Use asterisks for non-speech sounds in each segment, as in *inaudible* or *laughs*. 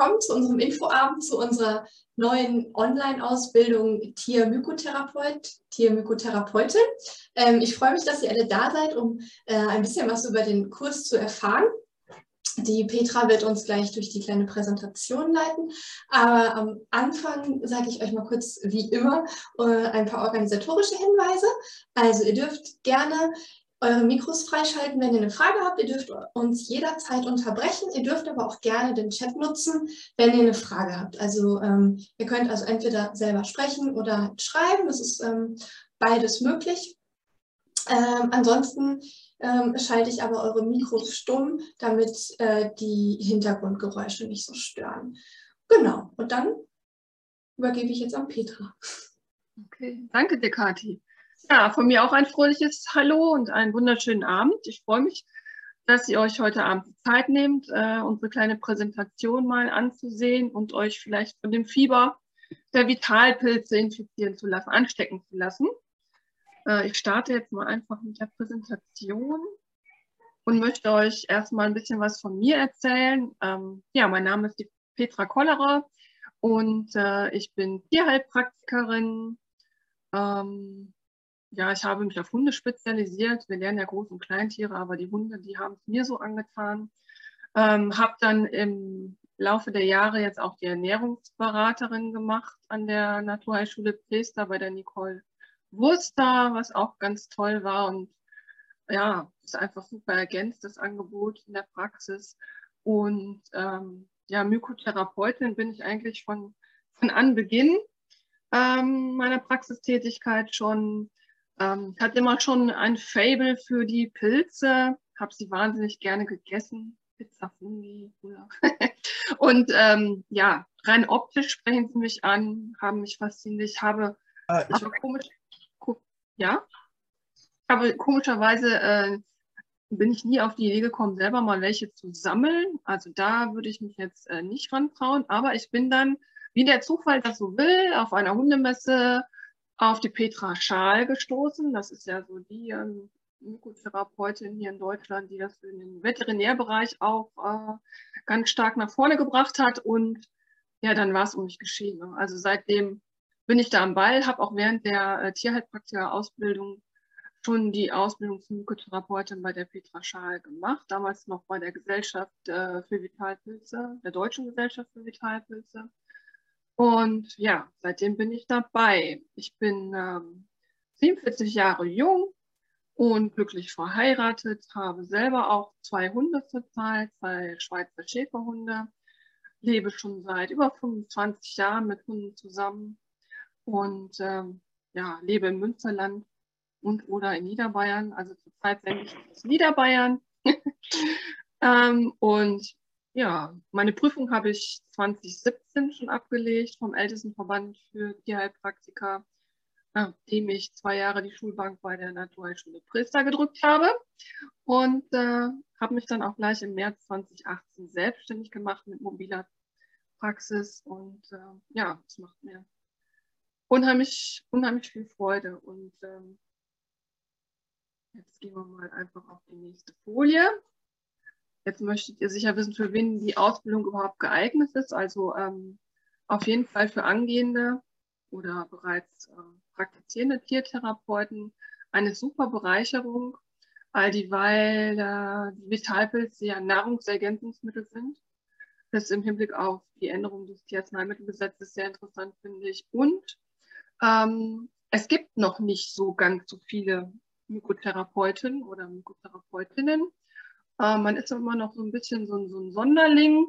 willkommen zu unserem Infoabend, zu unserer neuen Online-Ausbildung Tier-Mykotherapeut, Tier-Mykotherapeutin. Ähm, ich freue mich, dass ihr alle da seid, um äh, ein bisschen was über den Kurs zu erfahren. Die Petra wird uns gleich durch die kleine Präsentation leiten. Aber am Anfang sage ich euch mal kurz, wie immer, äh, ein paar organisatorische Hinweise. Also ihr dürft gerne eure Mikros freischalten, wenn ihr eine Frage habt. Ihr dürft uns jederzeit unterbrechen. Ihr dürft aber auch gerne den Chat nutzen, wenn ihr eine Frage habt. Also ähm, ihr könnt also entweder selber sprechen oder schreiben. Das ist ähm, beides möglich. Ähm, ansonsten ähm, schalte ich aber eure Mikros stumm, damit äh, die Hintergrundgeräusche nicht so stören. Genau, und dann übergebe ich jetzt an Petra. Okay, danke dir, Kathi. Ja, von mir auch ein fröhliches Hallo und einen wunderschönen Abend. Ich freue mich, dass ihr euch heute Abend die Zeit nehmt, äh, unsere kleine Präsentation mal anzusehen und euch vielleicht von dem Fieber der Vitalpilze infizieren zu lassen, anstecken zu lassen. Äh, ich starte jetzt mal einfach mit der Präsentation und möchte euch erstmal ein bisschen was von mir erzählen. Ähm, ja, mein Name ist die Petra Kollerer und äh, ich bin Tierheilpraktikerin. Ähm, ja, ich habe mich auf Hunde spezialisiert. Wir lernen ja Groß- und Kleintiere, aber die Hunde, die haben es mir so angetan. Ähm, habe dann im Laufe der Jahre jetzt auch die Ernährungsberaterin gemacht an der Naturheilschule Prester bei der Nicole Wurster, was auch ganz toll war und ja, ist einfach super ergänzt, das Angebot in der Praxis. Und ähm, ja, Mykotherapeutin bin ich eigentlich von, von Anbeginn ähm, meiner Praxistätigkeit schon ähm, ich hatte immer schon ein Fable für die Pilze, habe sie wahnsinnig gerne gegessen. Pizza Fungi früher. *laughs* und ähm, ja, rein optisch sprechen sie mich an, haben mich fasziniert. Ich habe, ah, ich aber komisch, ja, aber komischerweise äh, bin ich nie auf die Idee gekommen, selber mal welche zu sammeln. Also da würde ich mich jetzt äh, nicht rantrauen. Aber ich bin dann, wie der Zufall das so will, auf einer Hundemesse auf die Petra Schaal gestoßen. Das ist ja so die ähm, Mykotherapeutin hier in Deutschland, die das in den Veterinärbereich auch äh, ganz stark nach vorne gebracht hat. Und ja, dann war es um mich geschehen. Ne? Also seitdem bin ich da am Ball, habe auch während der äh, Tierheilpraktiker-Ausbildung schon die Ausbildung zum Mykotherapeutin bei der Petra Schaal gemacht, damals noch bei der Gesellschaft äh, für Vitalpilze, der Deutschen Gesellschaft für Vitalpilze. Und ja, seitdem bin ich dabei. Ich bin ähm, 47 Jahre jung und glücklich verheiratet, habe selber auch zwei Hunde zurzeit, zwei Schweizer Schäferhunde, lebe schon seit über 25 Jahren mit Hunden zusammen und ähm, ja, lebe im Münsterland und oder in Niederbayern. Also zurzeit sende ich aus Niederbayern. *laughs* ähm, und ja, meine Prüfung habe ich 2017 schon abgelegt vom Ältestenverband für Tierheilpraktiker, nachdem ich zwei Jahre die Schulbank bei der Naturheilschule Priester gedrückt habe. Und äh, habe mich dann auch gleich im März 2018 selbstständig gemacht mit mobiler Praxis. Und äh, ja, es macht mir unheimlich, unheimlich viel Freude. Und ähm, jetzt gehen wir mal einfach auf die nächste Folie. Jetzt möchtet ihr sicher wissen, für wen die Ausbildung überhaupt geeignet ist. Also ähm, auf jeden Fall für angehende oder bereits äh, praktizierende Tiertherapeuten eine super Bereicherung, all dieweil äh, die Vitalpilze ja Nahrungsergänzungsmittel sind. Das ist im Hinblick auf die Änderung des Tierarzneimittelgesetzes sehr interessant, finde ich. Und ähm, es gibt noch nicht so ganz so viele Mykotherapeuten oder Mykotherapeutinnen. Äh, man ist immer noch so ein bisschen so, so ein Sonderling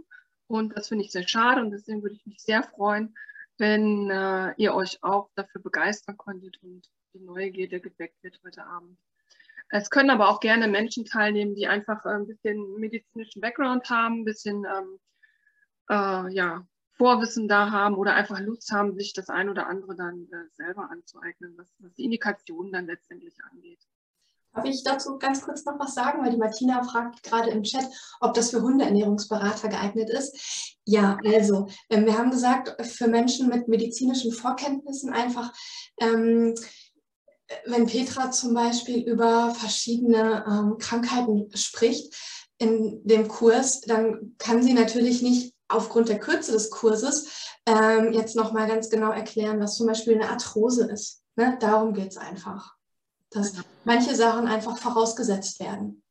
und das finde ich sehr schade und deswegen würde ich mich sehr freuen, wenn äh, ihr euch auch dafür begeistern konntet und die Neugierde geweckt wird heute Abend. Es können aber auch gerne Menschen teilnehmen, die einfach ein bisschen medizinischen Background haben, ein bisschen ähm, äh, ja, Vorwissen da haben oder einfach Lust haben, sich das ein oder andere dann äh, selber anzueignen, was, was die Indikationen dann letztendlich angeht. Darf ich dazu ganz kurz noch was sagen? Weil die Martina fragt gerade im Chat, ob das für Hundeernährungsberater geeignet ist. Ja, also ähm, wir haben gesagt, für Menschen mit medizinischen Vorkenntnissen einfach, ähm, wenn Petra zum Beispiel über verschiedene ähm, Krankheiten spricht in dem Kurs, dann kann sie natürlich nicht aufgrund der Kürze des Kurses ähm, jetzt nochmal ganz genau erklären, was zum Beispiel eine Arthrose ist. Ne? Darum geht es einfach, dass manche Sachen einfach vorausgesetzt werden.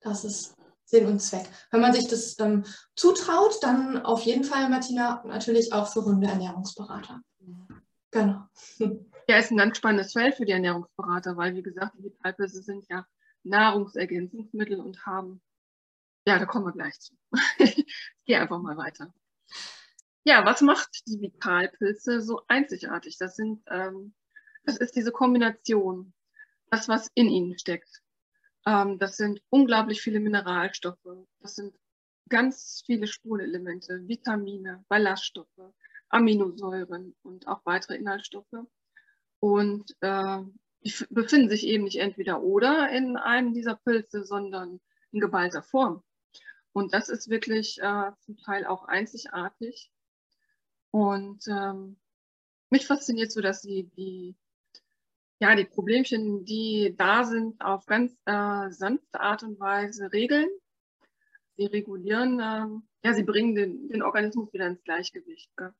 Das ist Sinn und Zweck. Wenn man sich das ähm, zutraut, dann auf jeden Fall, Martina, natürlich auch für Hundeernährungsberater. Genau. *laughs* Ja, ist ein ganz spannendes Feld für die Ernährungsberater, weil, wie gesagt, die Vitalpilze sind ja Nahrungsergänzungsmittel und haben, ja, da kommen wir gleich zu. *laughs* ich gehe einfach mal weiter. Ja, was macht die Vitalpilze so einzigartig? Das sind, ähm, das ist diese Kombination, das, was in ihnen steckt. Ähm, das sind unglaublich viele Mineralstoffe. Das sind ganz viele Spurenelemente, Vitamine, Ballaststoffe, Aminosäuren und auch weitere Inhaltsstoffe. Und äh, die befinden sich eben nicht entweder oder in einem dieser Pilze, sondern in geballter Form. Und das ist wirklich äh, zum Teil auch einzigartig. Und ähm, mich fasziniert so, dass sie die, ja, die Problemchen, die da sind, auf ganz äh, sanfte Art und Weise regeln. Sie regulieren, ähm, ja, sie bringen den, den Organismus wieder ins Gleichgewicht. Gell?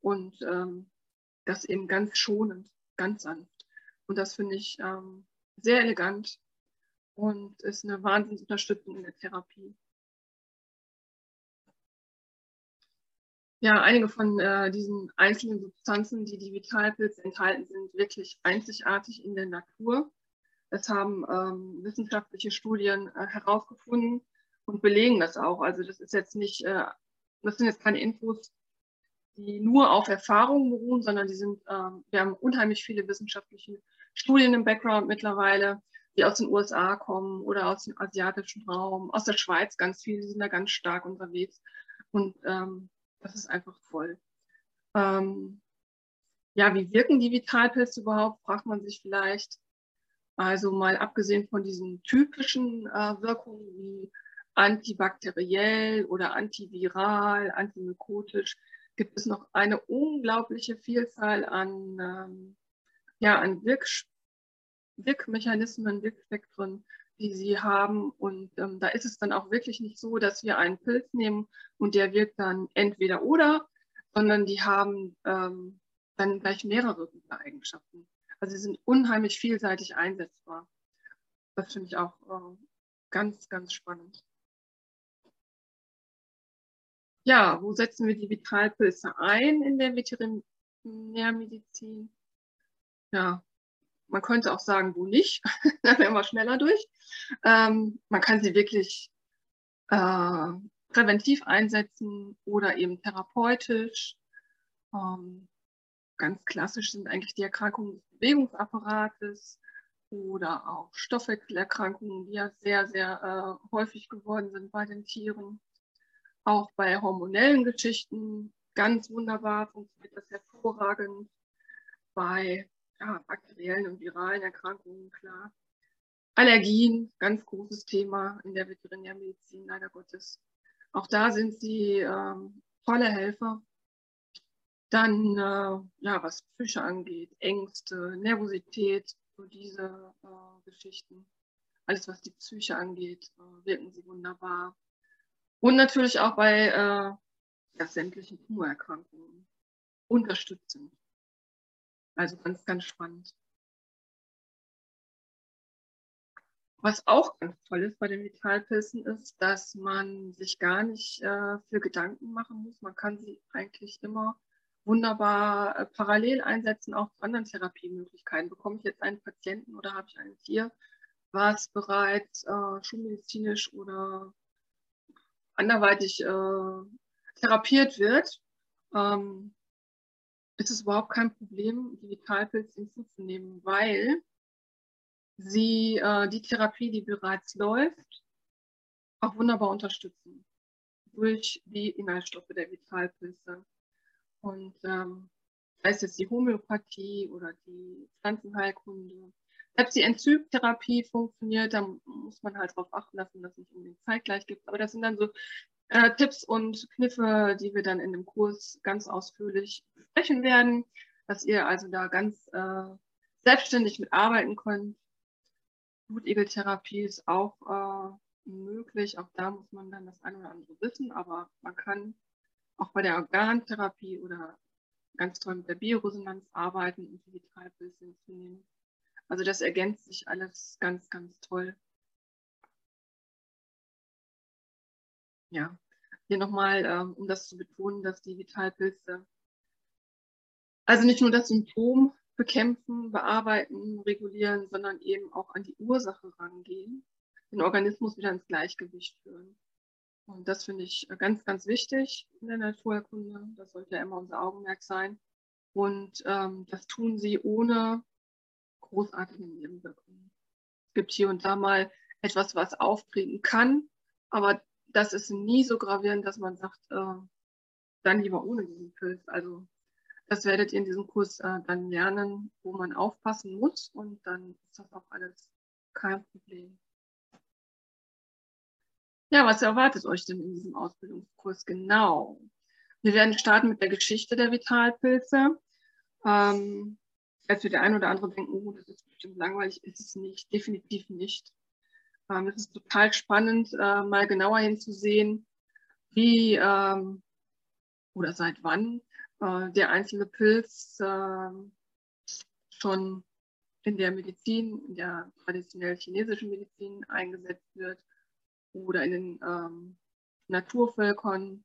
Und ähm, das eben ganz schonend, ganz sanft. Und das finde ich ähm, sehr elegant und ist eine Wahnsinnsunterstützung in der Therapie. Ja, einige von äh, diesen einzelnen Substanzen, die die Vitalpilze enthalten, sind wirklich einzigartig in der Natur. Das haben ähm, wissenschaftliche Studien äh, herausgefunden und belegen das auch. Also das ist jetzt nicht, äh, das sind jetzt keine Infos, die nur auf Erfahrungen beruhen, sondern die sind, ähm, wir haben unheimlich viele wissenschaftliche Studien im Background mittlerweile, die aus den USA kommen oder aus dem asiatischen Raum, aus der Schweiz ganz viele, die sind da ganz stark unterwegs. Und ähm, das ist einfach voll. Ähm, ja, wie wirken die Vitalpilze überhaupt, fragt man sich vielleicht. Also mal abgesehen von diesen typischen äh, Wirkungen wie antibakteriell oder antiviral, antimykotisch, gibt es noch eine unglaubliche Vielzahl an, ähm, ja, an Wirk Wirkmechanismen, Wirkspektren, die sie haben. Und ähm, da ist es dann auch wirklich nicht so, dass wir einen Pilz nehmen und der wirkt dann entweder oder, sondern die haben ähm, dann gleich mehrere Eigenschaften. Also sie sind unheimlich vielseitig einsetzbar. Das finde ich auch äh, ganz, ganz spannend. Ja, wo setzen wir die Vitalpilze ein in der Veterinärmedizin? Ja, man könnte auch sagen, wo nicht, *laughs* da wären wir schneller durch. Ähm, man kann sie wirklich äh, präventiv einsetzen oder eben therapeutisch. Ähm, ganz klassisch sind eigentlich die Erkrankungen des Bewegungsapparates oder auch Stoffwechselerkrankungen, die ja sehr, sehr äh, häufig geworden sind bei den Tieren. Auch bei hormonellen Geschichten ganz wunderbar funktioniert das hervorragend. Bei ja, bakteriellen und viralen Erkrankungen, klar. Allergien, ganz großes Thema in der Veterinärmedizin, leider Gottes. Auch da sind sie ähm, tolle Helfer. Dann, äh, ja, was Psyche angeht, Ängste, Nervosität, so diese äh, Geschichten. Alles, was die Psyche angeht, äh, wirken sie wunderbar. Und natürlich auch bei äh, ja, sämtlichen Tumorerkrankungen unterstützend. Also ganz, ganz spannend. Was auch ganz toll ist bei den Vitalpilzen ist, dass man sich gar nicht äh, für Gedanken machen muss. Man kann sie eigentlich immer wunderbar äh, parallel einsetzen, auch zu anderen Therapiemöglichkeiten. Bekomme ich jetzt einen Patienten oder habe ich ein Tier, was bereits äh, schulmedizinisch oder anderweitig äh, therapiert wird, ähm, ist es überhaupt kein Problem, die Vitalpilz hinzuzunehmen, weil sie äh, die Therapie, die bereits läuft, auch wunderbar unterstützen durch die Inhaltsstoffe der Vitalpilze. Und ähm, sei es jetzt die Homöopathie oder die Pflanzenheilkunde. Selbst die Enzymtherapie funktioniert, da muss man halt darauf achten, dass man das nicht unbedingt zeitgleich gibt. Aber das sind dann so äh, Tipps und Kniffe, die wir dann in dem Kurs ganz ausführlich besprechen werden, dass ihr also da ganz äh, selbstständig mitarbeiten könnt. Blutegeltherapie ist auch äh, möglich. Auch da muss man dann das eine oder andere wissen, aber man kann auch bei der Organtherapie oder ganz toll mit der Bioresonanz arbeiten und die Vitalpilze hinzunehmen. Also das ergänzt sich alles ganz, ganz toll. Ja, hier nochmal, ähm, um das zu betonen, dass die Vitalpilze also nicht nur das Symptom bekämpfen, bearbeiten, regulieren, sondern eben auch an die Ursache rangehen, den Organismus wieder ins Gleichgewicht führen. Und das finde ich ganz, ganz wichtig in der Naturerkunde. Das sollte ja immer unser Augenmerk sein. Und ähm, das tun sie ohne großartige Nebenwirkungen. Es gibt hier und da mal etwas, was auftreten kann, aber das ist nie so gravierend, dass man sagt, äh, dann lieber ohne diesen Pilz. Also das werdet ihr in diesem Kurs äh, dann lernen, wo man aufpassen muss und dann ist das auch alles kein Problem. Ja, was erwartet euch denn in diesem Ausbildungskurs genau? Wir werden starten mit der Geschichte der Vitalpilze. Ähm, jetzt wird der ein oder andere denken, oh, das ist bestimmt langweilig, ist es nicht, definitiv nicht. Ähm, es ist total spannend, äh, mal genauer hinzusehen, wie ähm, oder seit wann äh, der einzelne Pilz äh, schon in der Medizin, in der traditionell chinesischen Medizin eingesetzt wird oder in den ähm, Naturvölkern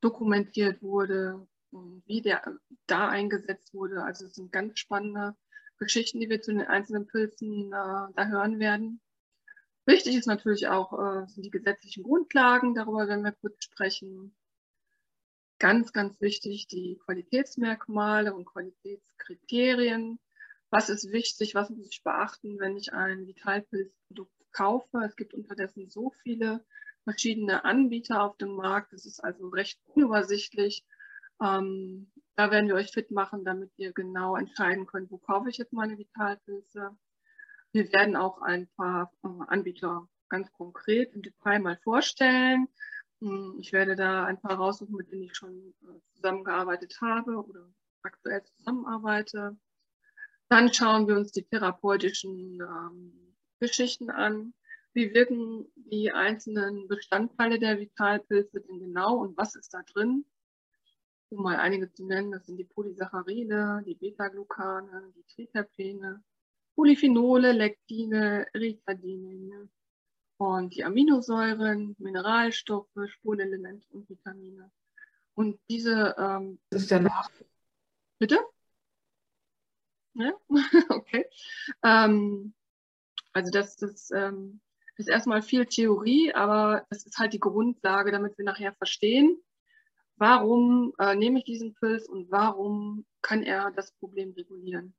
dokumentiert wurde und wie der da eingesetzt wurde. Also es sind ganz spannende Geschichten, die wir zu den einzelnen Pilzen äh, da hören werden. Wichtig ist natürlich auch äh, die gesetzlichen Grundlagen, darüber werden wir kurz sprechen ganz, ganz wichtig, die Qualitätsmerkmale und Qualitätskriterien. Was ist wichtig, was muss ich beachten, wenn ich ein Vitalpilzprodukt kaufe? Es gibt unterdessen so viele verschiedene Anbieter auf dem Markt. Es ist also recht unübersichtlich. Ähm, da werden wir euch fit machen, damit ihr genau entscheiden könnt, wo kaufe ich jetzt meine Vitalpilze. Wir werden auch ein paar äh, Anbieter ganz konkret im Detail mal vorstellen. Hm, ich werde da ein paar raussuchen, mit denen ich schon äh, zusammengearbeitet habe oder aktuell zusammenarbeite. Dann schauen wir uns die therapeutischen ähm, Geschichten an. Wie wirken die einzelnen Bestandteile der Vitalpilze denn genau und was ist da drin? Um mal einige zu nennen, das sind die Polysaccharide, die Beta-Glucane, die Triterpene, Polyphenole, Lektine, Ritadine, und die Aminosäuren, Mineralstoffe, Spurenelemente und Vitamine. Und diese. Ähm, das ist danach. Bitte? Ja? *laughs* okay. Ähm, also, das, das ähm, ist erstmal viel Theorie, aber das ist halt die Grundlage, damit wir nachher verstehen, warum äh, nehme ich diesen Pilz und warum kann er das Problem regulieren.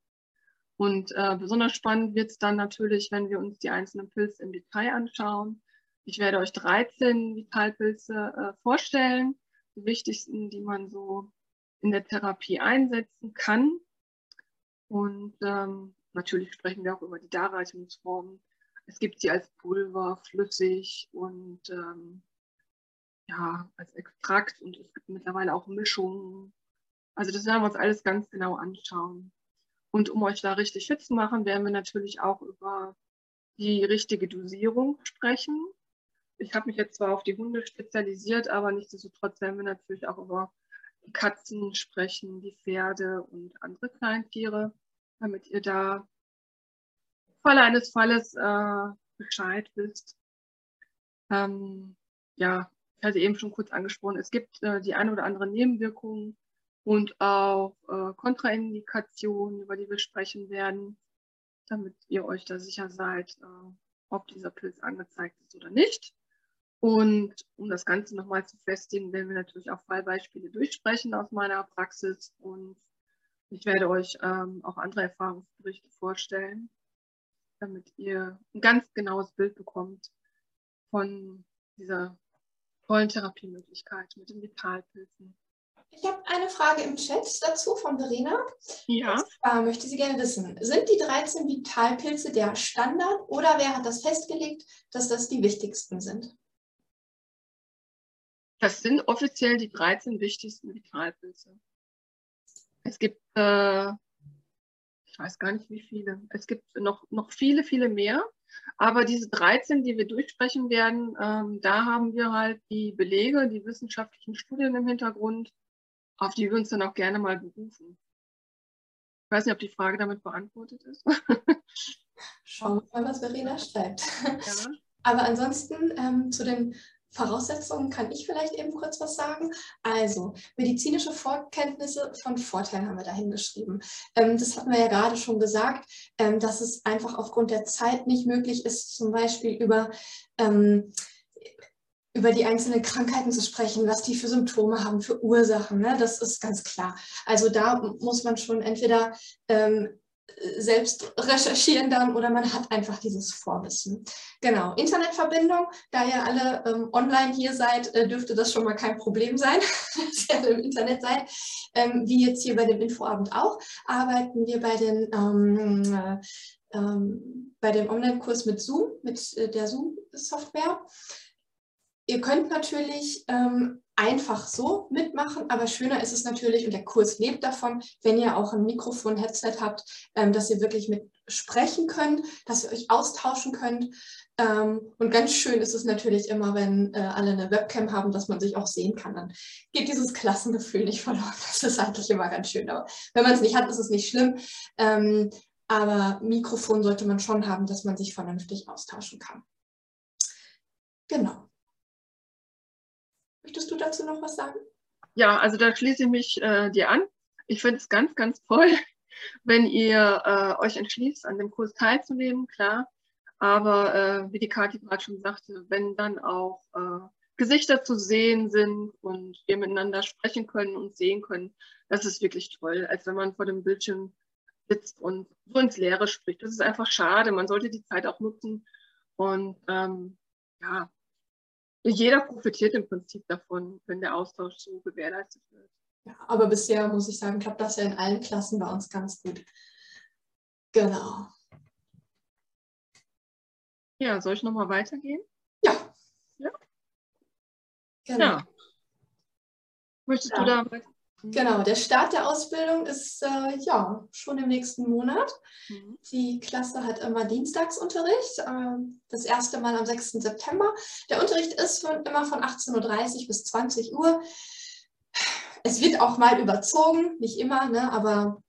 Und äh, besonders spannend wird es dann natürlich, wenn wir uns die einzelnen Pilze im Detail anschauen. Ich werde euch 13 Vitalpilze äh, vorstellen, die wichtigsten, die man so in der Therapie einsetzen kann. Und ähm, natürlich sprechen wir auch über die Darreichungsformen. Es gibt sie als Pulver, flüssig und ähm, ja, als Extrakt und es gibt mittlerweile auch Mischungen. Also das werden wir uns alles ganz genau anschauen. Und um euch da richtig fit zu machen, werden wir natürlich auch über die richtige Dosierung sprechen. Ich habe mich jetzt zwar auf die Hunde spezialisiert, aber nichtsdestotrotz werden wir natürlich auch über die Katzen sprechen, die Pferde und andere Kleintiere, damit ihr da im Falle eines Falles äh, Bescheid wisst. Ähm, ja, ich hatte eben schon kurz angesprochen, es gibt äh, die eine oder andere Nebenwirkung und auch äh, Kontraindikationen, über die wir sprechen werden, damit ihr euch da sicher seid, äh, ob dieser Pilz angezeigt ist oder nicht. Und um das Ganze nochmal zu festigen, werden wir natürlich auch Fallbeispiele durchsprechen aus meiner Praxis und ich werde euch ähm, auch andere Erfahrungsberichte vorstellen, damit ihr ein ganz genaues Bild bekommt von dieser tollen Therapiemöglichkeit mit den Vitalpilzen. Ich habe eine Frage im Chat dazu von Verena. Ja. Zwar möchte sie gerne wissen, sind die 13 Vitalpilze der Standard oder wer hat das festgelegt, dass das die wichtigsten sind? Das sind offiziell die 13 wichtigsten Vitalpilze. Es gibt, äh, ich weiß gar nicht wie viele, es gibt noch, noch viele, viele mehr. Aber diese 13, die wir durchsprechen werden, ähm, da haben wir halt die Belege, die wissenschaftlichen Studien im Hintergrund, auf die wir uns dann auch gerne mal berufen. Ich weiß nicht, ob die Frage damit beantwortet ist. *laughs* Schauen wir mal, was Verena schreibt. Ja. Aber ansonsten ähm, zu den Voraussetzungen kann ich vielleicht eben kurz was sagen. Also, medizinische Vorkenntnisse von Vorteil haben wir da hingeschrieben. Ähm, das hatten wir ja gerade schon gesagt, ähm, dass es einfach aufgrund der Zeit nicht möglich ist, zum Beispiel über ähm, über die einzelnen Krankheiten zu sprechen, was die für Symptome haben, für Ursachen. Ne? Das ist ganz klar. Also da muss man schon entweder ähm, selbst recherchieren dann oder man hat einfach dieses Vorwissen. Genau, Internetverbindung, da ihr alle ähm, online hier seid, äh, dürfte das schon mal kein Problem sein, *laughs* dass ihr im Internet seid. Ähm, wie jetzt hier bei dem Infoabend auch, arbeiten wir bei, den, ähm, äh, ähm, bei dem Online-Kurs mit Zoom, mit äh, der Zoom-Software. Ihr könnt natürlich ähm, einfach so mitmachen, aber schöner ist es natürlich, und der Kurs lebt davon, wenn ihr auch ein Mikrofon, Headset habt, ähm, dass ihr wirklich mit sprechen könnt, dass ihr euch austauschen könnt. Ähm, und ganz schön ist es natürlich immer, wenn äh, alle eine Webcam haben, dass man sich auch sehen kann. Dann geht dieses Klassengefühl nicht verloren. Das ist eigentlich immer ganz schön. Aber wenn man es nicht hat, ist es nicht schlimm. Ähm, aber Mikrofon sollte man schon haben, dass man sich vernünftig austauschen kann. Genau. Möchtest du dazu noch was sagen? Ja, also da schließe ich mich äh, dir an. Ich finde es ganz, ganz toll, *laughs* wenn ihr äh, euch entschließt, an dem Kurs teilzunehmen, klar. Aber äh, wie die Kathi gerade schon sagte, wenn dann auch äh, Gesichter zu sehen sind und wir miteinander sprechen können und sehen können, das ist wirklich toll, als wenn man vor dem Bildschirm sitzt und so ins Leere spricht. Das ist einfach schade. Man sollte die Zeit auch nutzen. Und ähm, ja, jeder profitiert im Prinzip davon, wenn der Austausch so gewährleistet wird. Ja, aber bisher muss ich sagen, klappt das ja in allen Klassen bei uns ganz gut. Genau. Ja, soll ich nochmal weitergehen? Ja. Ja. Genau. Ja. Möchtest ja. du da? Genau, der Start der Ausbildung ist äh, ja schon im nächsten Monat. Mhm. Die Klasse hat immer Dienstagsunterricht, äh, das erste Mal am 6. September. Der Unterricht ist von, immer von 18.30 Uhr bis 20 Uhr. Es wird auch mal überzogen, nicht immer, ne, aber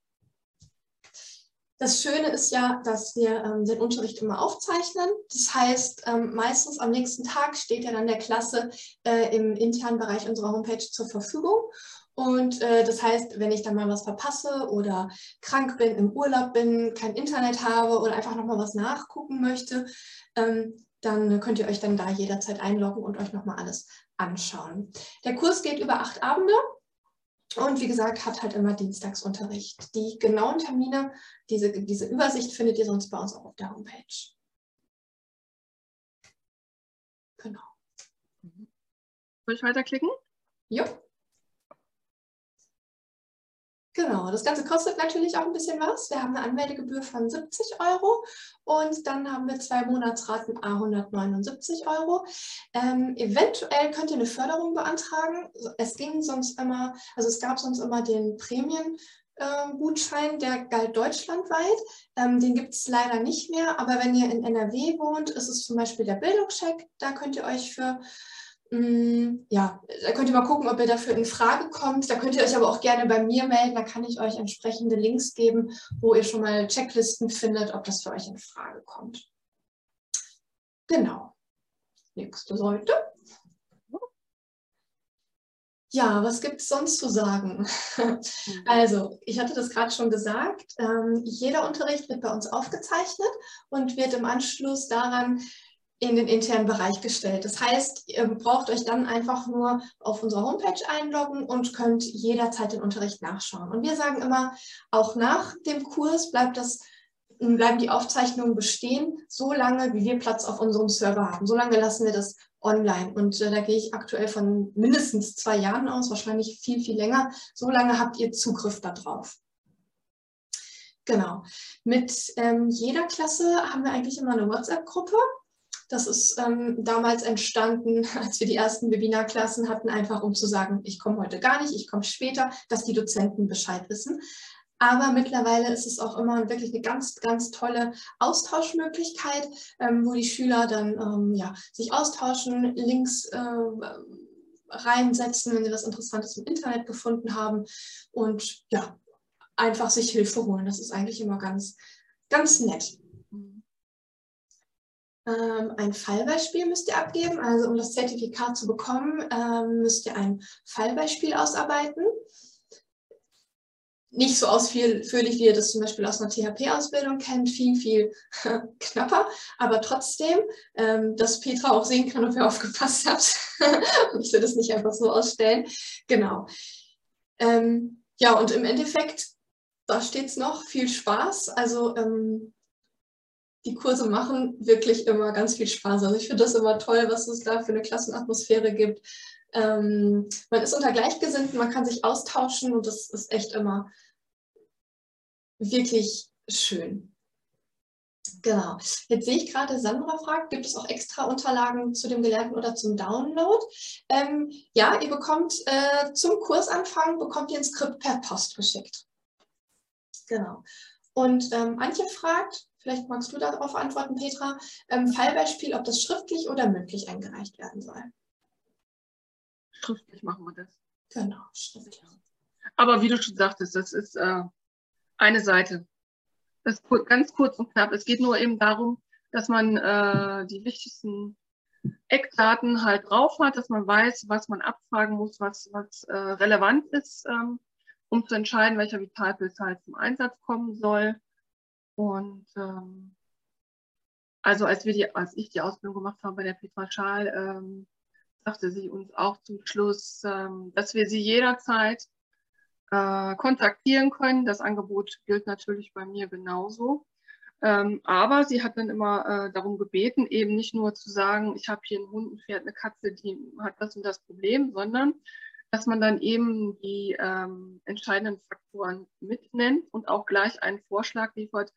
das Schöne ist ja, dass wir ähm, den Unterricht immer aufzeichnen. Das heißt, ähm, meistens am nächsten Tag steht ja dann der Klasse äh, im internen Bereich unserer Homepage zur Verfügung. Und äh, das heißt, wenn ich dann mal was verpasse oder krank bin, im Urlaub bin, kein Internet habe oder einfach nochmal was nachgucken möchte, ähm, dann könnt ihr euch dann da jederzeit einloggen und euch nochmal alles anschauen. Der Kurs geht über acht Abende und wie gesagt, hat halt immer Dienstagsunterricht. Die genauen Termine, diese, diese Übersicht findet ihr sonst bei uns auch auf der Homepage. Genau. Soll ich weiterklicken? Ja. Genau, das Ganze kostet natürlich auch ein bisschen was. Wir haben eine Anmeldegebühr von 70 Euro und dann haben wir zwei Monatsraten A 179 Euro. Ähm, eventuell könnt ihr eine Förderung beantragen. Es ging sonst immer, also es gab sonst immer den Prämien. Gutschein, der galt deutschlandweit. Ähm, den gibt es leider nicht mehr, aber wenn ihr in NRW wohnt, ist es zum Beispiel der Bildungscheck. Da könnt ihr euch für ja, da könnt ihr mal gucken, ob ihr dafür in Frage kommt. Da könnt ihr euch aber auch gerne bei mir melden. Da kann ich euch entsprechende Links geben, wo ihr schon mal Checklisten findet, ob das für euch in Frage kommt. Genau. Nächste Seite. Ja, was gibt es sonst zu sagen? *laughs* Also, ich hatte das gerade schon gesagt, ähm, jeder Unterricht wird bei uns aufgezeichnet und wird im Anschluss daran in den internen Bereich gestellt. Das heißt, ihr braucht euch dann einfach nur auf unserer Homepage einloggen und könnt jederzeit den Unterricht nachschauen. Und wir sagen immer, auch nach dem Kurs bleibt das, bleiben die Aufzeichnungen bestehen, so lange, wie wir Platz auf unserem Server haben. So lange lassen wir das online. Und äh, da gehe ich aktuell von mindestens zwei Jahren aus, wahrscheinlich viel, viel länger. So lange habt ihr Zugriff darauf. Genau. Mit ähm, jeder Klasse haben wir eigentlich immer eine WhatsApp-Gruppe. Das ist ähm, damals entstanden, *laughs* als wir die ersten Webinarklassen hatten, einfach um zu sagen, ich komme heute gar nicht, ich komme später, dass die Dozenten Bescheid wissen. Aber mittlerweile ist es auch immer wirklich eine ganz, ganz tolle Austauschmöglichkeit, ähm, wo die Schüler dann ähm, ja, sich austauschen, Links äh, reinsetzen, wenn sie was Interessantes im Internet gefunden haben und ja, einfach sich Hilfe holen. Das ist eigentlich immer ganz, ganz nett. Ähm, ein Fallbeispiel müsst ihr abgeben. Also um das Zertifikat zu bekommen, ähm, müsst ihr ein Fallbeispiel ausarbeiten nicht so ausführlich, wie ihr das zum Beispiel aus einer THP-Ausbildung kennt, viel, viel *laughs* knapper, aber trotzdem, ähm, dass Petra auch sehen kann, ob ihr aufgepasst habt. *laughs* ich will das nicht einfach so ausstellen. Genau. Ja, und im Endeffekt, da steht es noch, viel Spaß. Also die Kurse machen wirklich immer ganz viel Spaß. Also ich finde das immer toll, was es da für eine Klassenatmosphäre gibt. Ähm, man ist unter Gleichgesinnten, man kann sich austauschen und das ist echt immer wirklich schön. Genau. Jetzt sehe ich gerade, Sandra fragt, gibt es auch extra Unterlagen zu dem Gelernten oder zum Download? Ähm, ja, ihr bekommt äh, zum Kursanfang, bekommt ihr ein Skript per Post geschickt. Genau. Und ähm, Antje fragt, vielleicht magst du darauf antworten, Petra, ähm, Fallbeispiel, ob das schriftlich oder mündlich eingereicht werden soll. Schriftlich machen wir das. Genau, schriftlich. Aber wie du schon sagtest, das ist äh, eine Seite. Das ist ganz kurz und knapp. Es geht nur eben darum, dass man äh, die wichtigsten Eckdaten halt drauf hat, dass man weiß, was man abfragen muss, was, was äh, relevant ist, ähm, um zu entscheiden, welcher Vitalpilz halt zum Einsatz kommen soll. Und ähm, also als wir die, als ich die Ausbildung gemacht habe bei der Petra Schal, ähm, sagte sie uns auch zum Schluss, ähm, dass wir sie jederzeit äh, kontaktieren können. Das Angebot gilt natürlich bei mir genauso. Ähm, aber sie hat dann immer äh, darum gebeten, eben nicht nur zu sagen, ich habe hier einen Hund, ein Pferd, eine Katze, die hat das und das Problem, sondern dass man dann eben die ähm, entscheidenden Faktoren mitnennt und auch gleich einen Vorschlag liefert,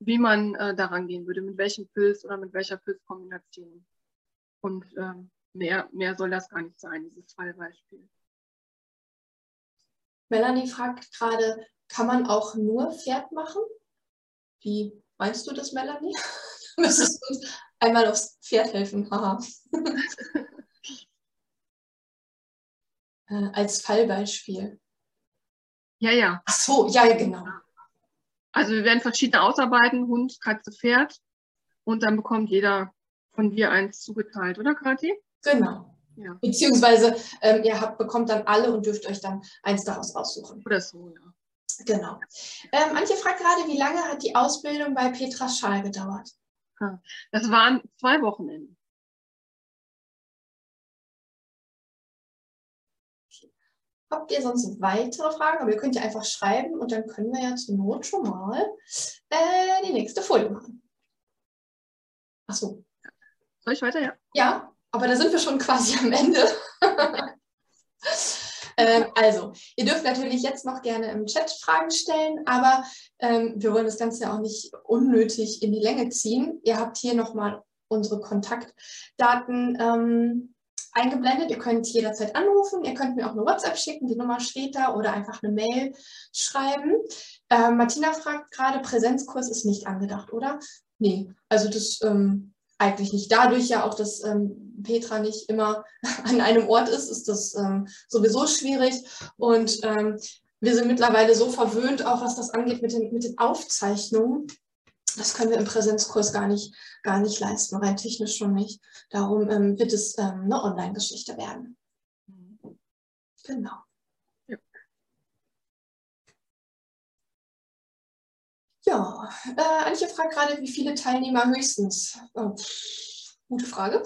wie man äh, daran gehen würde, mit welchem Pilz oder mit welcher Pilzkombination. Und ähm, mehr, mehr soll das gar nicht sein, dieses Fallbeispiel. Melanie fragt gerade, kann man auch nur Pferd machen? Wie meinst du das, Melanie? *laughs* Du müsstest uns einmal aufs Pferd helfen. Haha. *laughs* äh, als Fallbeispiel. Ja, ja. Ach so, ja, genau. Also wir werden verschiedene ausarbeiten, Hund, Katze, Pferd. Und dann bekommt jeder von dir eins zugeteilt, oder Kathi? Genau. Ja. Beziehungsweise ähm, ihr habt, bekommt dann alle und dürft euch dann eins daraus aussuchen. Oder so, ja. Genau. Ähm, Antje fragt gerade, wie lange hat die Ausbildung bei Petra Schal gedauert? Das waren zwei Wochenenden. Habt ihr sonst weitere Fragen? Aber ihr könnt ja einfach schreiben und dann können wir ja zur Not schon mal äh, die nächste Folie machen. Achso. Soll ich weiter? Ja. Ja. Aber da sind wir schon quasi am Ende. *laughs* ähm, also, ihr dürft natürlich jetzt noch gerne im Chat Fragen stellen, aber ähm, wir wollen das Ganze ja auch nicht unnötig in die Länge ziehen. Ihr habt hier nochmal unsere Kontaktdaten ähm, eingeblendet. Ihr könnt jederzeit anrufen. Ihr könnt mir auch eine WhatsApp schicken, die Nummer steht da, oder einfach eine Mail schreiben. Ähm, Martina fragt gerade, Präsenzkurs ist nicht angedacht, oder? Nee, also das ähm, eigentlich nicht. Dadurch ja auch, dass ähm, Petra nicht immer *laughs* an einem Ort ist, ist das ähm, sowieso schwierig. Und ähm, wir sind mittlerweile so verwöhnt, auch was das angeht mit den, mit den Aufzeichnungen. Das können wir im Präsenzkurs gar nicht, gar nicht leisten, rein technisch schon nicht. Darum ähm, wird es ähm, eine Online-Geschichte werden. Genau. Ja, äh, Antje fragt gerade, wie viele Teilnehmer höchstens? Oh, gute Frage.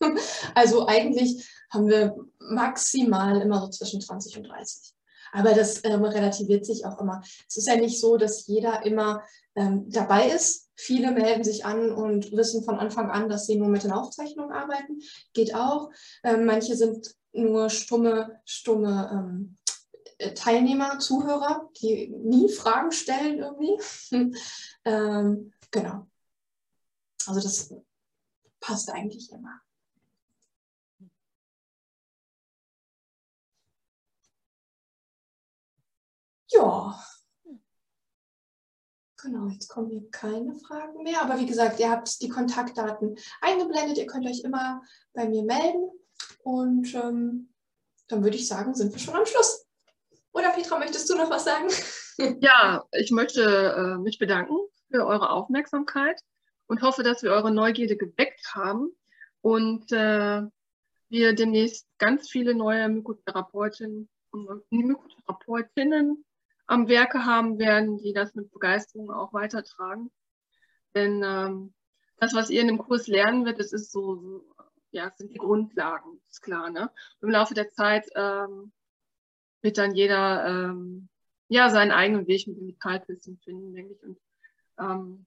*laughs* also eigentlich haben wir maximal immer so zwischen 20 und 30. Aber das ähm, relativiert sich auch immer. Es ist ja nicht so, dass jeder immer ähm, dabei ist. Viele melden sich an und wissen von Anfang an, dass sie nur mit den Aufzeichnungen arbeiten. Geht auch. Ähm, manche sind nur stumme, stumme ähm, äh, Teilnehmer, Zuhörer, die nie Fragen stellen irgendwie. *laughs* ähm, genau. Also das passt eigentlich immer. Ja, Genau, jetzt kommen hier keine Fragen mehr. Aber wie gesagt, ihr habt die Kontaktdaten eingeblendet. Ihr könnt euch immer bei mir melden. Und ähm, dann würde ich sagen, sind wir schon am Schluss. Oder Petra, möchtest du noch was sagen? *laughs* Ja, ich möchte äh, mich bedanken für eure Aufmerksamkeit und hoffe, dass wir eure Neugierde geweckt haben und äh, wir demnächst ganz viele neue Mykotherapeutinnen und Mykotherapeutinnen am Werke haben werden, die das mit Begeisterung auch weitertragen. Denn ähm, das, was ihr in dem Kurs lernen wird, das ist so, ja, sind die Grundlagen, ist klar. Ne? Im Laufe der Zeit ähm, wird dann jeder ähm, ja seinen eigenen Weg mit dem Vitalpilzen finden, denke ich. Und ähm,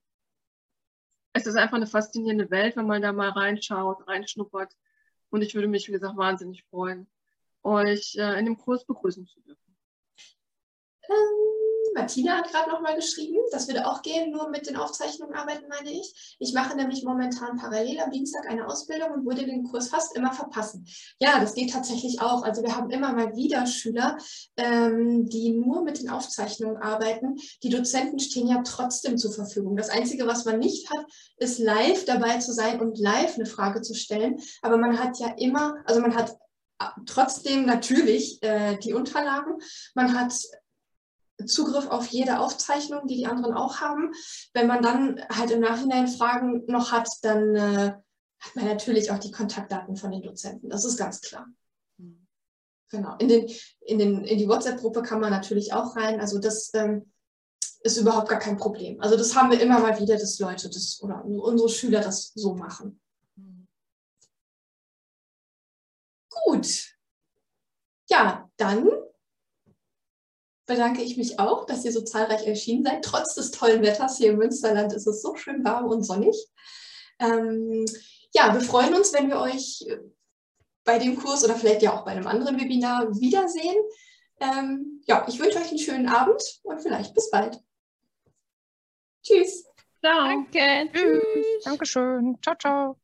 es ist einfach eine faszinierende Welt, wenn man da mal reinschaut, reinschnuppert. Und ich würde mich, wie gesagt, wahnsinnig freuen, euch äh, in dem Kurs begrüßen zu dürfen. Ähm, Martina hat gerade nochmal geschrieben, das würde auch gehen, nur mit den Aufzeichnungen arbeiten, meine ich. Ich mache nämlich momentan parallel am Dienstag eine Ausbildung und würde den Kurs fast immer verpassen. Ja, das geht tatsächlich auch. Also wir haben immer mal wieder Schüler, ähm, die nur mit den Aufzeichnungen arbeiten. Die Dozenten stehen ja trotzdem zur Verfügung. Das Einzige, was man nicht hat, ist live dabei zu sein und live eine Frage zu stellen. Aber man hat ja immer, also man hat trotzdem natürlich äh, die Unterlagen. Man hat Zugriff auf jede Aufzeichnung, die die anderen auch haben. Wenn man dann halt im Nachhinein Fragen noch hat, dann äh, hat man natürlich auch die Kontaktdaten von den Dozenten. Das ist ganz klar. Mhm. Genau. In, den, in, den, in die WhatsApp-Gruppe kann man natürlich auch rein. Also das ähm, ist überhaupt gar kein Problem. Also das haben wir immer mal wieder, dass Leute das oder unsere Schüler das so machen. Mhm. Gut. Ja, dann bedanke ich mich auch, dass ihr so zahlreich erschienen seid. Trotz des tollen Wetters hier im Münsterland ist es so schön warm und sonnig. Ähm, ja, wir freuen uns, wenn wir euch bei dem Kurs oder vielleicht ja auch bei einem anderen Webinar wiedersehen. Ähm, ja, ich wünsche euch einen schönen Abend und vielleicht bis bald. Tschüss. Ciao. Danke. Tschüss. Dankeschön. Ciao, ciao.